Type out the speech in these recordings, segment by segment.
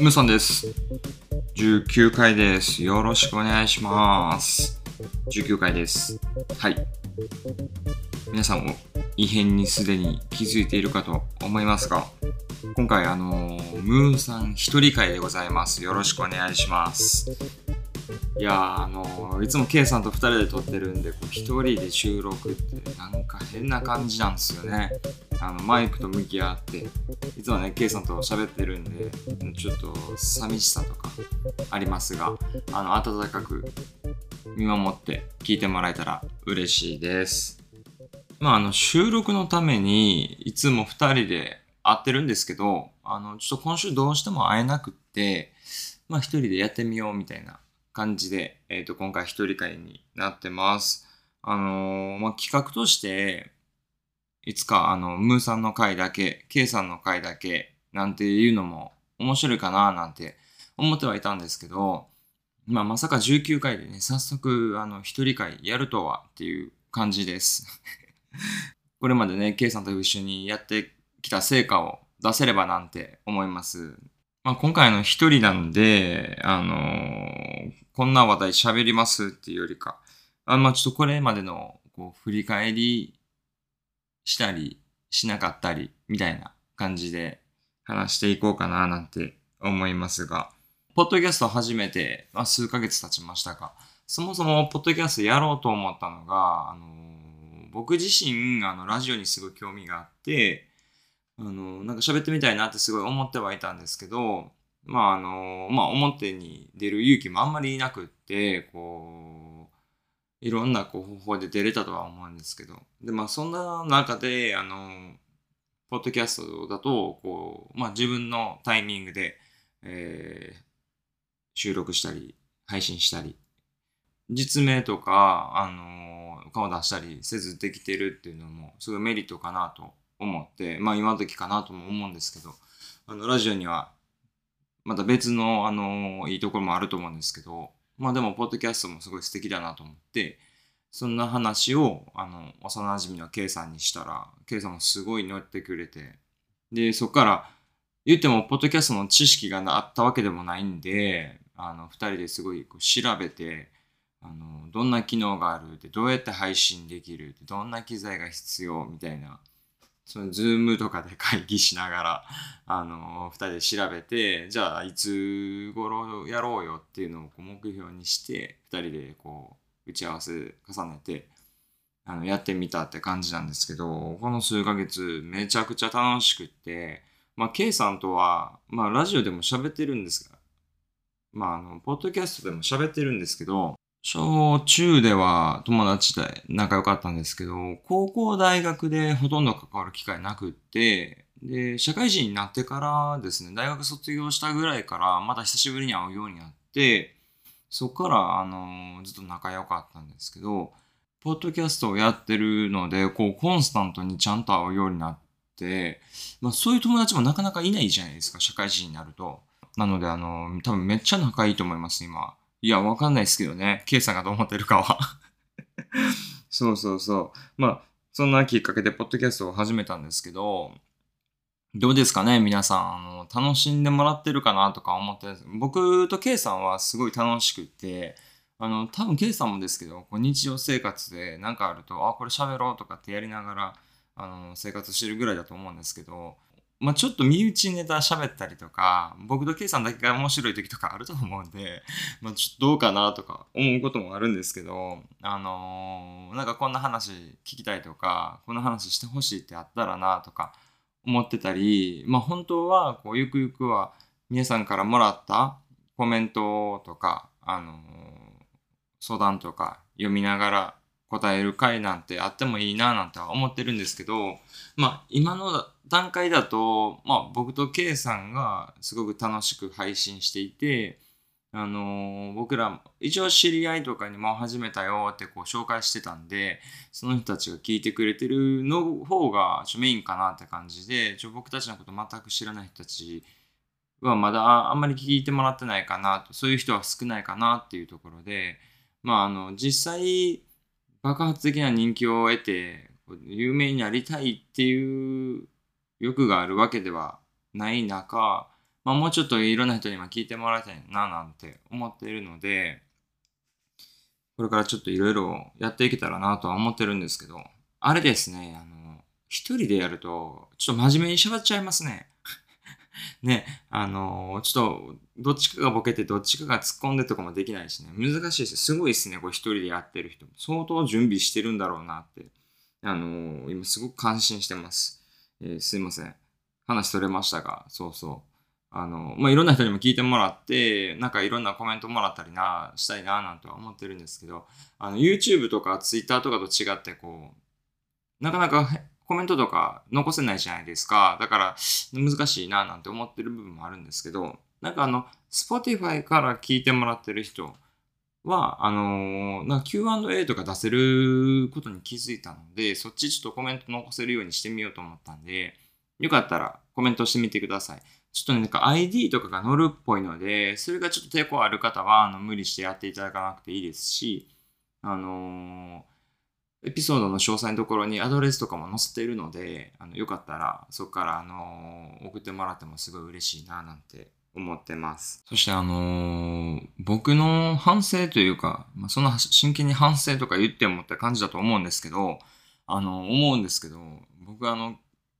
ムさんです。19回です。よろしくお願いします。19回です。はい。皆さんも異変にすでに気づいているかと思いますが、今回あのームーさん一人会でございます。よろしくお願いします。いやーあのいつも K さんと2人で撮ってるんで、こう一人で収録ってなんか変な感じなんですよね。あのマイクと向き合って、いつもね、K さんと喋ってるんで、ちょっと寂しさとかありますが、あの、温かく見守って聞いてもらえたら嬉しいです。まあ、あの、収録のために、いつも2人で会ってるんですけど、あの、ちょっと今週どうしても会えなくって、まあ、一人でやってみようみたいな感じで、えっ、と、今回一人会になってます。あのーまあ、企画として、いつか、あの、ムーさんの回だけ、K さんの回だけ、なんていうのも面白いかな、なんて思ってはいたんですけど、まあ、まさか19回でね、早速、あの、一人会やるとはっていう感じです。これまでね、K さんと一緒にやってきた成果を出せればなんて思います。まあ、今回の一人なんで、あのーこんな話題喋りますっていうよりか、あまあ、ちょっとこれまでのこう振り返りしたりしなかったりみたいな感じで話していこうかななんて思いますが、ポッドキャスト始めて、まあ、数ヶ月経ちましたが、そもそもポッドキャストやろうと思ったのが、あの僕自身あのラジオにすごい興味があって、あのなんか喋ってみたいなってすごい思ってはいたんですけど、まああのまあ表に出る勇気もあんまりいなくって、こう、いろんなこう方法で出れたとは思うんですけど、で、まあそんな中で、あの、ポッドキャストだと、こう、まあ自分のタイミングで、えー収録したり、配信したり、実名とか、あの顔出したりせずできてるっていうのも、すごいメリットかなと思って、まあ今時かなとも思うんですけど、あの、ラジオには、また別の、あのいいところもあると思うんですけど、まあでも、ポッドキャストもすごい素敵だなと思って、そんな話を、あの、幼馴染の K さんにしたら、K さんもすごい乗ってくれて、で、そこから、言っても、ポッドキャストの知識があったわけでもないんで、あの、二人ですごいこう調べて、あの、どんな機能があるで、どうやって配信できるで、どんな機材が必要みたいな、その、ズームとかで会議しながら、あの、二人で調べて、じゃあ、いつ頃やろうよっていうのをこう目標にして、二人でこう、打ち合わせ重ねて、あの、やってみたって感じなんですけど、この数ヶ月めちゃくちゃ楽しくって、まあ、K さんとは、まあ、ラジオでも喋ってるんですが、まあ、あの、ポッドキャストでも喋ってるんですけど、小中では友達で仲良かったんですけど、高校大学でほとんど関わる機会なくって、で、社会人になってからですね、大学卒業したぐらいからまた久しぶりに会うようになって、そこから、あの、ずっと仲良かったんですけど、ポッドキャストをやってるので、こう、コンスタントにちゃんと会うようになって、まあ、そういう友達もなかなかいないじゃないですか、社会人になると。なので、あの、多分めっちゃ仲いいと思います、今。いや、わかんないですけどね。K さんがどう思ってるかは。そうそうそう。まあ、そんなきっかけでポッドキャストを始めたんですけど、どうですかね皆さん、あの、楽しんでもらってるかなとか思って僕と K さんはすごい楽しくて、あの、多分 K さんもですけど、こう日常生活で何かあると、あ、これ喋ろうとかってやりながら、あの、生活してるぐらいだと思うんですけど、まあちょっと身内ネタ喋ったりとか、僕と K さんだけが面白い時とかあると思うんで、まあちょっとどうかなとか思うこともあるんですけど、あのーなんかこんな話聞きたいとか、こんな話してほしいってあったらなとか思ってたり、まあ本当はこうゆくゆくは皆さんからもらったコメントとか、あのー相談とか読みながら答える回なんてあってもいいななんて思ってるんですけど、まあ今の段階だと、まあ僕と K さんがすごく楽しく配信していて、あのー僕ら一応知り合いとかにも始めたよってこう紹介してたんで、その人たちが聞いてくれてるの方がちょメインかなって感じで、ちょ僕たちのこと全く知らない人たちはまだあんまり聞いてもらってないかなと、そういう人は少ないかなっていうところで、まああの実際爆発的な人気を得て有名になりたいっていう欲があるわけではない中、まあもうちょっといろんな人にも聞いてもらいたいななんて思っているので、これからちょっといろいろやっていけたらなとは思ってるんですけど、あれですね、あの、一人でやると、ちょっと真面目に喋っちゃいますね。ね、あのちょっと、どっちかがボケて、どっちかが突っ込んでとかもできないしね、難しいです。すごいですね、これ一人でやってる人。相当準備してるんだろうなって、あの今すごく感心してます。えー、すいません。話取れましたが、そうそう。あの、まあ、いろんな人にも聞いてもらって、なんかいろんなコメントもらったりな、したいな、なんては思ってるんですけど、あの、YouTube とか Twitter とかと違って、こう、なかなかコメントとか残せないじゃないですか。だから難しいな、なんて思ってる部分もあるんですけど、なんかあの、Spotify から聞いてもらってる人は、あのな Q&A とか出せることに気づいたので、そっちちょっとコメント残せるようにしてみようと思ったんで、よかったらコメントしてみてください。ちょっとね、なんか ID とかが載るっぽいので、それがちょっと抵抗ある方は、あの、無理してやっていただかなくていいですし、あのー、エピソードの詳細のところにアドレスとかも載せているので、あのよかったらそこから、あのー、送ってもらってもすごい嬉しいななんて思ってます。そしてあのー、僕の反省というか、まあ、そんな真剣に反省とか言ってもって感じだと思うんですけど、あの思うんですけど、僕あの、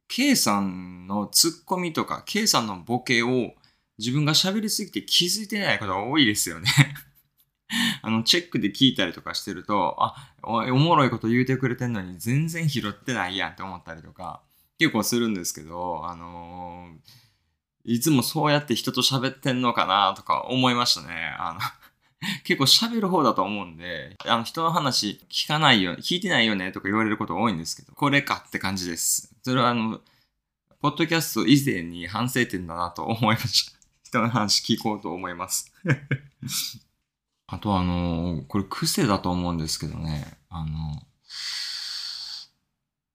K さんのツッコミとか、K さんのボケを自分が喋りすぎて気づいてないことが多いですよね あの、チェックで聞いたりとかしてると、あ、おもろいこと言うてくれてんのに全然拾ってないやんって思ったりとか、結構するんですけど、あのー、いつもそうやって人と喋ってんのかなとか思いましたね。あの結構喋る方だと思うんで、あの人の話聞かないよ、聞いてないよねとか言われること多いんですけど、これかって感じです。それはあの、ポッドキャスト以前に反省点だなと思いました。人の話聞こうと思います。あとあのこれ癖だと思うんですけどね、あの、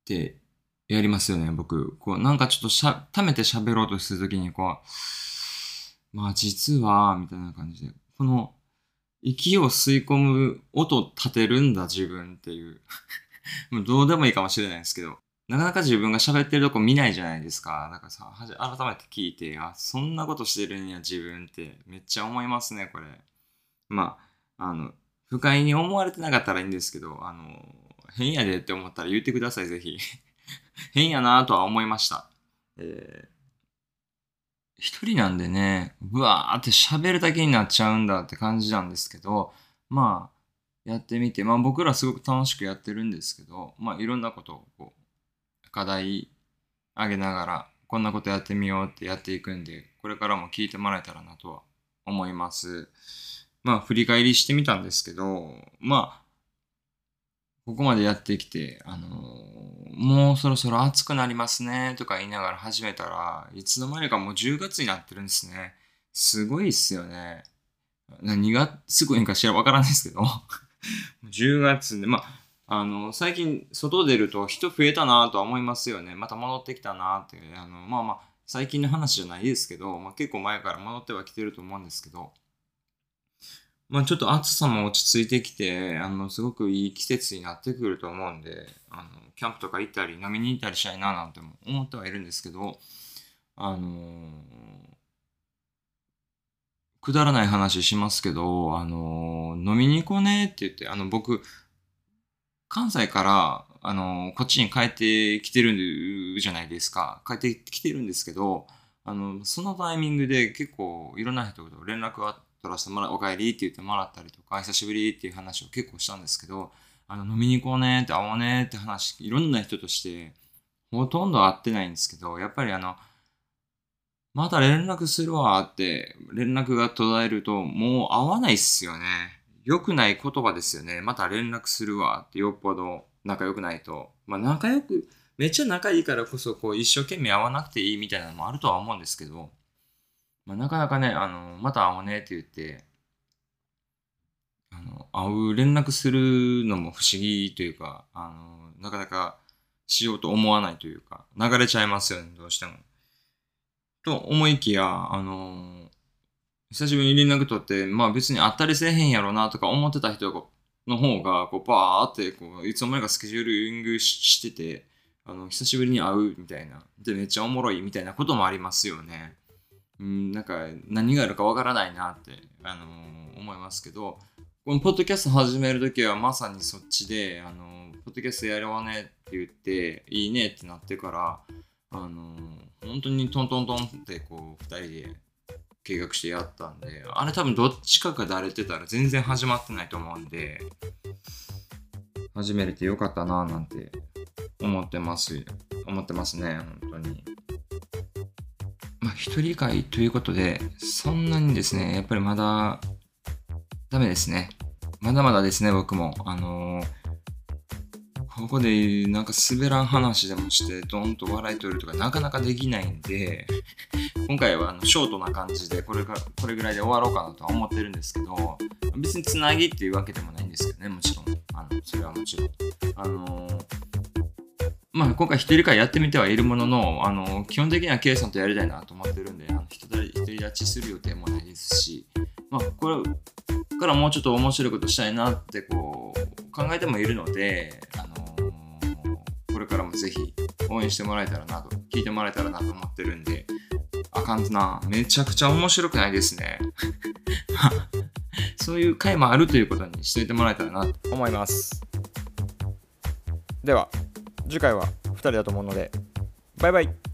で、やりますよね、僕。こう、なんかちょっとしゃ、溜めて喋ろうとするときに、こう、まあ実は、みたいな感じで、この、息を吸い込む音立てるんだ自分っていう もうどうでもいいかもしれないですけど、なかなか自分が喋ってるとこ見ないじゃないですか。だからさ、改めて聞いて、あ、そんなことしてるんや自分ってめっちゃ思いますね、これ。まあ、あの、不快に思われてなかったらいいんですけど、あの、変やでって思ったら言ってください、ぜひ。変やなとは思いました。えー一人なんでね、ぶわーって喋るだけになっちゃうんだって感じなんですけど、まあ、やってみて、まあ僕らすごく楽しくやってるんですけど、まあいろんなことをこう、課題上げながら、こんなことやってみようってやっていくんで、これからも聞いてもらえたらなとは思います。まあ振り返りしてみたんですけど、まあ、ここまでやってきて、あのー、もうそろそろ暑くなりますねとか言いながら始めたらいつの間にかもう10月になってるんですね。すごいっすよね。何がすごいんかしらわからないですけど 10月で、まあ、あの、最近外出ると人増えたなとは思いますよね。また戻ってきたなって。あの、まあまあ、最近の話じゃないですけど、まあ、結構前から戻ってはきてると思うんですけど、まあちょっと暑さも落ち着いてきて、あの、すごくいい季節になってくると思うんで、あの、キャンプとか行ったり飲みに行ったりしたいななんて思ってはいるんですけど、あのー、くだらない話しますけど、あのー、飲みに行こうねって言って、あの、僕、関西から、あのー、こっちに帰ってきてるじゃないですか。帰ってきてるんですけど、あの、そのタイミングで結構いろんな人と連絡があって、取らせてもらお帰りって言ってもらったりとか、久しぶりっていう話を結構したんですけど、あの、飲みに行こうねって、会おうねって話、いろんな人として、ほとんど会ってないんですけど、やっぱりあの、また連絡するわって、連絡が途絶えると、もう会わないっすよね。良くない言葉ですよね。また連絡するわって、よっぽど仲良くないと。まあ仲良く、めっちゃ仲いいからこそ、こう一生懸命会わなくていいみたいなのもあるとは思うんですけど、まあ、なかなかね、あの、また会おうねって言って、あの、会う連絡するのも不思議というか、あの、なかなかしようと思わないというか、流れちゃいますよね、どうしても。と思いきや、あの、久しぶりに連絡取って、まあ別に会ったりせえへんやろなとか思ってた人の方が、こう、バーって、こう、いつの間にかスケジューリングしてて、あの、久しぶりに会うみたいな。で、めっちゃおもろいみたいなこともありますよね。うん、なんか何があるかわからないなって、あのー思いますけど、このポッドキャスト始めるときはまさにそっちで、あのーポッドキャストやろうねって言って、いいねってなってから、あのー本当にトントントンってこう、二人で計画してやったんで、あれ多分どっちかがだれてたら全然始まってないと思うんで、始めれてよかったななんて思ってます。思ってますね、本当に。まあ、一人会ということで、そんなにですね、やっぱりまだ、ダメですね。まだまだですね、僕も。あのーここでなんか滑らん話でもして、ドンと笑い取るとかなかなかできないんで、今回はあのショートな感じでこれが、これぐらいで終わろうかなとは思ってるんですけど、別につなぎっていうわけでもないんですけどね、もちろん。あの、それはもちろん。あのーまあ、今回一人会やってみてはいるものの、あの基本的には K さんとやりたいなと思ってるんで、あの一人立ちする予定もないですし、まあ、これからもうちょっと面白いことしたいなってこう考えてもいるので、あのこれからもぜひ応援してもらえたらなと、聞いてもらえたらなと思ってるんで、あかんとな。めちゃくちゃ面白くないですね。そういう回もあるということにしといてもらえたらなと思いますでは次回は2人だと思うのでバイバイ。